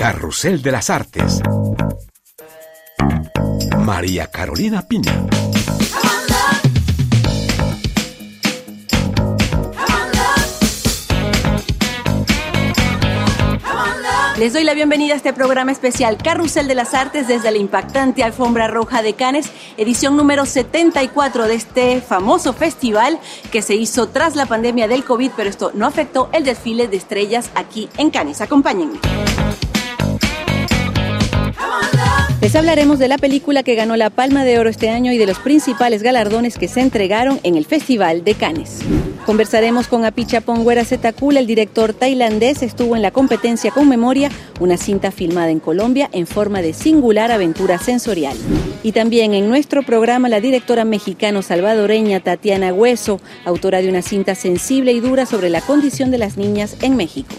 Carrusel de las Artes. María Carolina Piña. Les doy la bienvenida a este programa especial Carrusel de las Artes desde la impactante Alfombra Roja de Cannes, edición número 74 de este famoso festival que se hizo tras la pandemia del COVID, pero esto no afectó el desfile de estrellas aquí en Cannes. Acompáñenme. Les hablaremos de la película que ganó la Palma de Oro este año y de los principales galardones que se entregaron en el Festival de Cannes. Conversaremos con Apichapong Setakul, el director tailandés, estuvo en la competencia con Memoria, una cinta filmada en Colombia en forma de singular aventura sensorial. Y también en nuestro programa la directora mexicano-salvadoreña Tatiana Hueso, autora de una cinta sensible y dura sobre la condición de las niñas en México.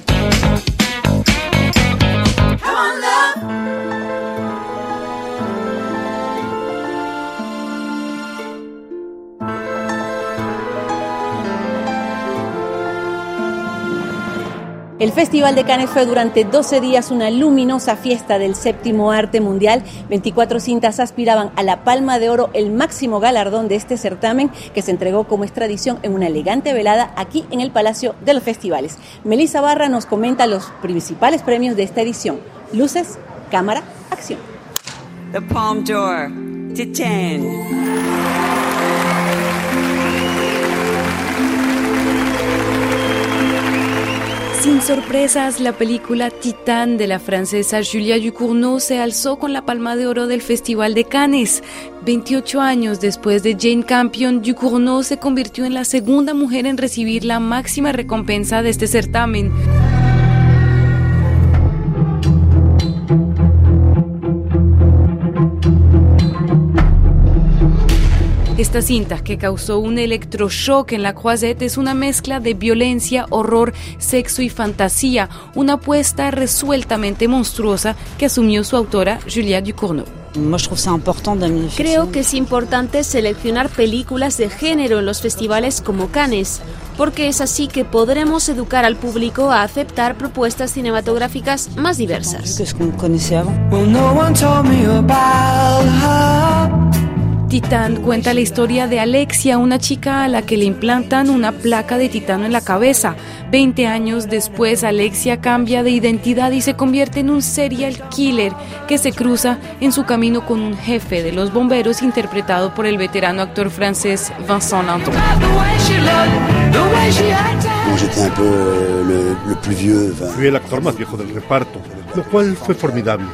El Festival de Cannes fue durante 12 días una luminosa fiesta del séptimo arte mundial. 24 cintas aspiraban a la Palma de Oro, el máximo galardón de este certamen que se entregó como extradición en una elegante velada aquí en el Palacio de los Festivales. Melissa Barra nos comenta los principales premios de esta edición. Luces, cámara, acción. The Palm Door, Sorpresas, la película Titán de la francesa Julia Ducournau se alzó con la palma de oro del Festival de Cannes. 28 años después de Jane Campion, Ducournau se convirtió en la segunda mujer en recibir la máxima recompensa de este certamen. Esta cinta, que causó un electroshock en la Croisette, es una mezcla de violencia, horror, sexo y fantasía, una apuesta resueltamente monstruosa que asumió su autora Julia Ducournau. Creo que es importante seleccionar películas de género en los festivales como Cannes, porque es así que podremos educar al público a aceptar propuestas cinematográficas más diversas. Titán cuenta la historia de Alexia, una chica a la que le implantan una placa de titano en la cabeza. Veinte años después, Alexia cambia de identidad y se convierte en un serial killer que se cruza en su camino con un jefe de los bomberos interpretado por el veterano actor francés Vincent Landon. Fui el actor más viejo del reparto, lo cual fue formidable.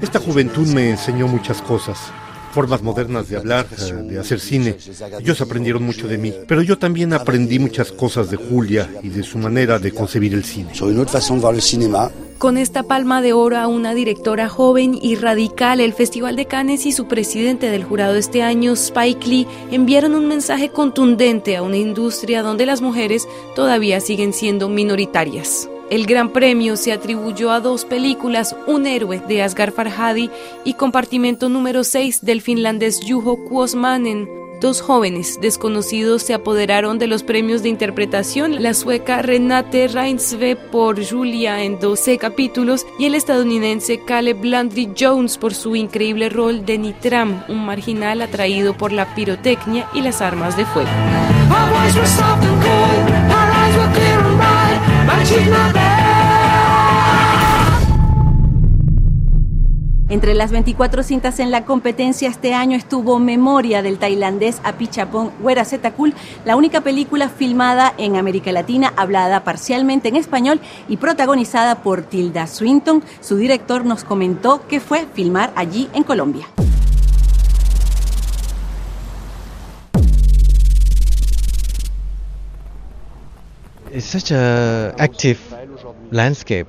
Esta juventud me enseñó muchas cosas formas modernas de hablar, eh, de hacer cine. Ellos aprendieron mucho de mí, pero yo también aprendí muchas cosas de Julia y de su manera de concebir el cine. Con esta palma de oro a una directora joven y radical, el Festival de Cannes y su presidente del jurado este año, Spike Lee, enviaron un mensaje contundente a una industria donde las mujeres todavía siguen siendo minoritarias. El gran premio se atribuyó a dos películas, Un héroe de Asghar Farhadi y Compartimento número 6 del finlandés Juho Kuosmanen. Dos jóvenes desconocidos se apoderaron de los premios de interpretación, la sueca Renate Reinsve por Julia en 12 capítulos y el estadounidense Caleb Landry Jones por su increíble rol de Nitram, un marginal atraído por la pirotecnia y las armas de fuego. Entre las 24 cintas en la competencia este año estuvo Memoria del tailandés Apichapong Werasetakul, la única película filmada en América Latina, hablada parcialmente en español y protagonizada por Tilda Swinton. Su director nos comentó que fue filmar allí en Colombia. It's such a active landscape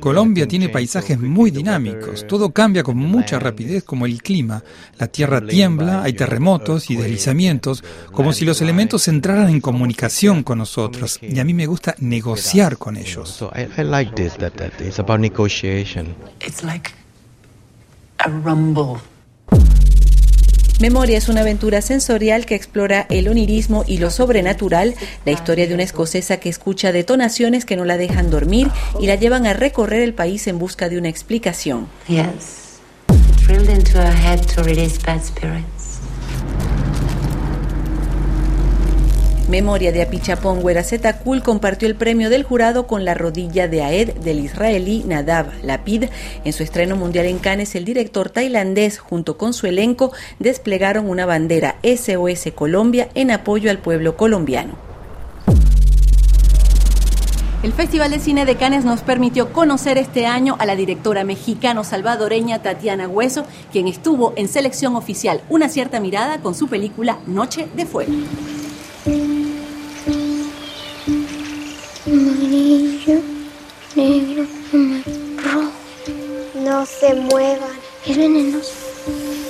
Colombia tiene paisajes muy dinámicos, todo cambia con mucha rapidez como el clima. La tierra tiembla, hay terremotos y deslizamientos, como si los elementos entraran en comunicación con nosotros. Y a mí me gusta negociar con ellos. It's like a rumble. Memoria es una aventura sensorial que explora el onirismo y lo sobrenatural, la historia de una escocesa que escucha detonaciones que no la dejan dormir y la llevan a recorrer el país en busca de una explicación. Yes. Memoria de Apichapón Hueracetakul compartió el premio del jurado con La rodilla de Aed del israelí Nadav Lapid. En su estreno mundial en Cannes, el director tailandés junto con su elenco desplegaron una bandera SOS Colombia en apoyo al pueblo colombiano. El Festival de Cine de Cannes nos permitió conocer este año a la directora mexicano-salvadoreña Tatiana Hueso, quien estuvo en selección oficial Una cierta mirada con su película Noche de Fuego. Muevan. Es venenoso.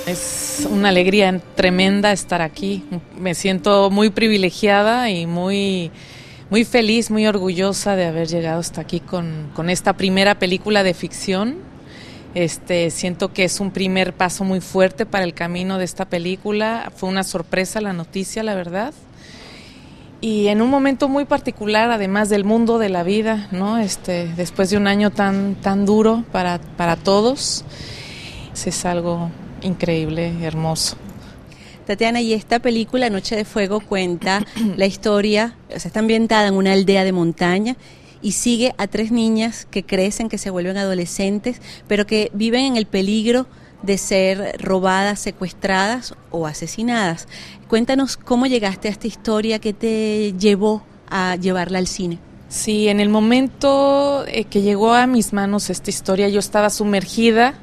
Es una alegría tremenda estar aquí. Me siento muy privilegiada y muy, muy feliz, muy orgullosa de haber llegado hasta aquí con, con esta primera película de ficción. Este, siento que es un primer paso muy fuerte para el camino de esta película. Fue una sorpresa la noticia, la verdad y en un momento muy particular, además del mundo de la vida, ¿no? Este, después de un año tan, tan duro para, para todos, es algo increíble, hermoso. Tatiana, y esta película, Noche de Fuego, cuenta la historia, está ambientada en una aldea de montaña y sigue a tres niñas que crecen, que se vuelven adolescentes, pero que viven en el peligro de ser robadas, secuestradas o asesinadas. Cuéntanos cómo llegaste a esta historia, qué te llevó a llevarla al cine. Sí, en el momento eh, que llegó a mis manos esta historia, yo estaba sumergida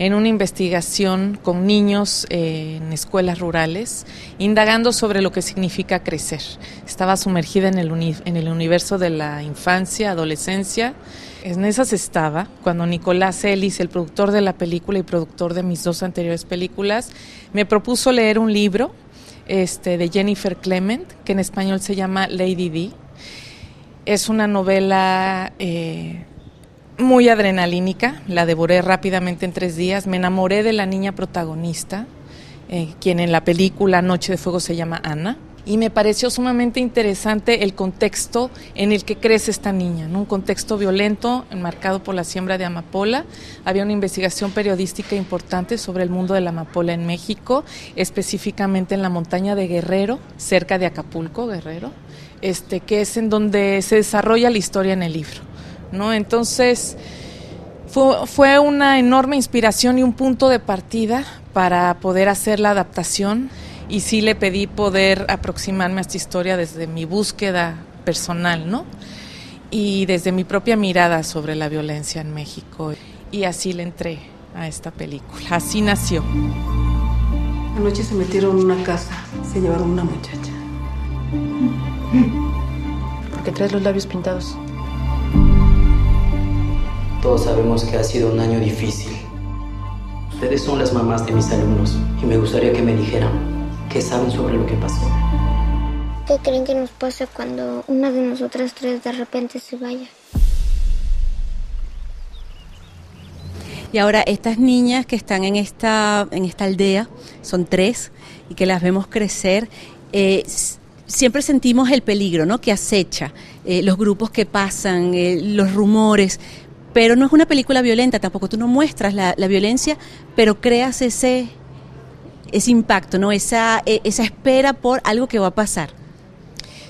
en una investigación con niños eh, en escuelas rurales, indagando sobre lo que significa crecer. Estaba sumergida en el, universo de la infancia, adolescencia. En esas estaba cuando Nicolás Ellis, el productor de la película y productor de mis dos anteriores películas, me propuso leer un libro este, de Jennifer Clement, que en español se llama Lady D es una novela eh, muy adrenalínica, la devoré rápidamente en tres días, me enamoré de la niña protagonista, eh, quien en la película Noche de Fuego se llama Ana, y me pareció sumamente interesante el contexto en el que crece esta niña, un contexto violento enmarcado por la siembra de amapola. Había una investigación periodística importante sobre el mundo de la amapola en México, específicamente en la montaña de Guerrero, cerca de Acapulco, Guerrero este, que es en donde se desarrolla la historia en el libro. ¿no? Entonces, fue una enorme inspiración y un punto de partida para poder hacer la adaptación y sí le pedí poder aproximarme a esta historia desde mi búsqueda personal, ¿no? Y desde mi propia mirada sobre la violencia en México. Y así le entré a esta película. Así nació. Anoche se metieron en una casa, se llevaron una muchacha. ¿Por qué traes los labios pintados? Todos sabemos que ha sido un año difícil. Ustedes son las mamás de mis alumnos y me gustaría que me dijeran qué saben sobre lo que pasó. ¿Qué creen que nos pasa cuando una de nosotras tres de repente se vaya? Y ahora estas niñas que están en esta, en esta aldea, son tres, y que las vemos crecer, eh, siempre sentimos el peligro, ¿no? Que acecha, eh, los grupos que pasan, eh, los rumores, pero no es una película violenta tampoco. Tú no muestras la, violencia, pero creas ese, ese impacto, ¿no? Esa, e, esa espera por algo que va a pasar.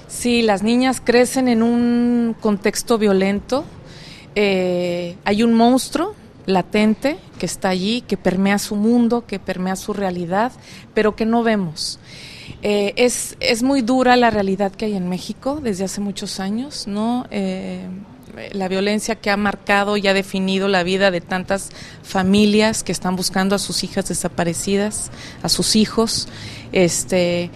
Sí, las niñas crecen en un contexto violento. Eh, hay un monstruo latente que está allí, que permea su mundo, que permea su realidad, pero que no vemos. Eh, es, es muy dura la realidad que hay en México desde hace muchos años, ¿no? Eh, la violencia que ha marcado y ha definido la vida de tantas familias que están buscando a sus hijas desaparecidas, a sus hijos. Este,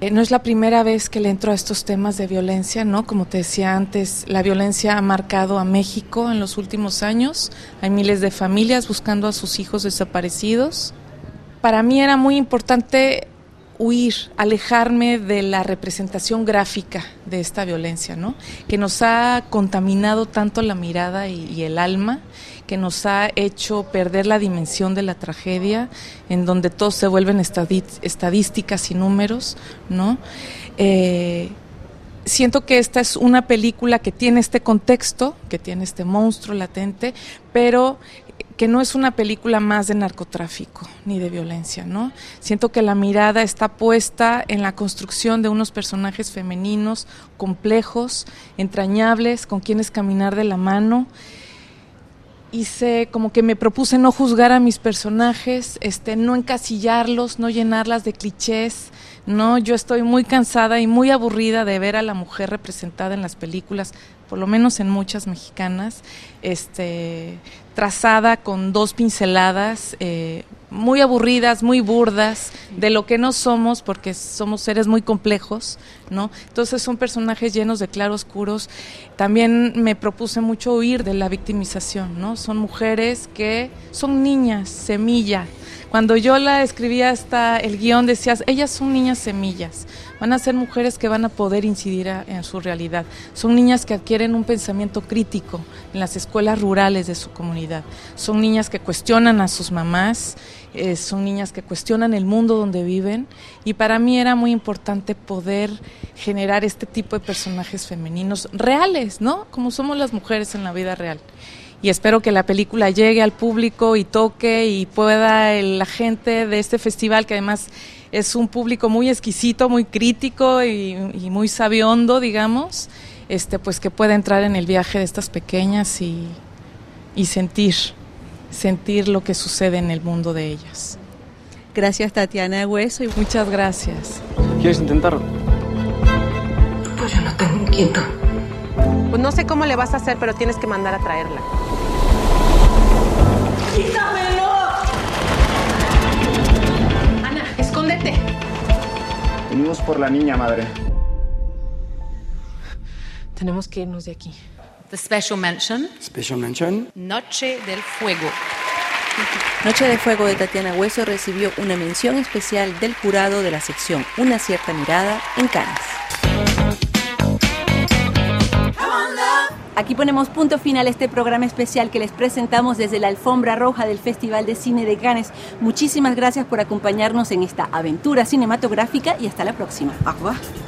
eh, no es la primera vez que le entro a estos temas de violencia, ¿no? Como te decía antes, la violencia ha marcado a México en los últimos años. Hay miles de familias buscando a sus hijos desaparecidos. Para mí era muy importante huir, alejarme de la representación gráfica de esta violencia, ¿no? Que nos ha contaminado tanto la mirada y, el alma, que nos ha hecho perder la dimensión de la tragedia, en donde todo se vuelven estadísticas y números, ¿no? Eh, siento que esta es una película que tiene este contexto, que tiene este monstruo latente, pero que no es una película más de narcotráfico ni de violencia, ¿no? Siento que la mirada está puesta en la construcción de unos personajes femeninos complejos, entrañables, con quienes caminar de la mano. Hice como que me propuse no juzgar a mis personajes, este, no encasillarlos, no llenarlas de clichés, no, yo estoy muy cansada y muy aburrida de ver a la mujer representada en las películas, por lo menos en muchas mexicanas, este, trazada con dos pinceladas, eh, muy aburridas, muy burdas, de lo que no somos, porque somos seres muy complejos, ¿no? Entonces son personajes llenos de claroscuros. También me propuse mucho huir de la victimización, ¿no? Son mujeres que son niñas, semilla, cuando yo la escribía hasta el guion decías, ellas son niñas semillas, van a ser mujeres que van a poder incidir en su realidad. Son niñas que adquieren un pensamiento crítico en las escuelas rurales de su comunidad. Son niñas que cuestionan a sus mamás, eh, son niñas que cuestionan el mundo donde viven y para mí era muy importante poder generar este tipo de personajes femeninos reales, ¿no? Como somos las mujeres en la vida real y espero que la película llegue al público y toque y pueda la gente de este festival, que además es un público muy exquisito, muy crítico y, muy sabiondo, digamos, este, pues que pueda entrar en el viaje de estas pequeñas y, y sentir, sentir lo que sucede en el mundo de ellas. Gracias Tatiana Hueso y muchas gracias. ¿Quieres intentarlo? Pues yo no tengo un quinto. Pues no sé cómo le vas a hacer, pero tienes que mandar a traerla. ¡Quítamelo! Ana, escóndete. Venimos por la niña, madre. Tenemos que irnos de aquí. The special mention. Special mention. Noche del Fuego. Noche de Fuego de Tatiana Hueso recibió una mención especial del jurado de la sección Una cierta mirada en Cannes. Aquí ponemos punto final a este programa especial que les presentamos desde la alfombra roja del Festival de Cine de Cannes. Muchísimas gracias por acompañarnos en esta aventura cinematográfica y hasta la próxima. Au.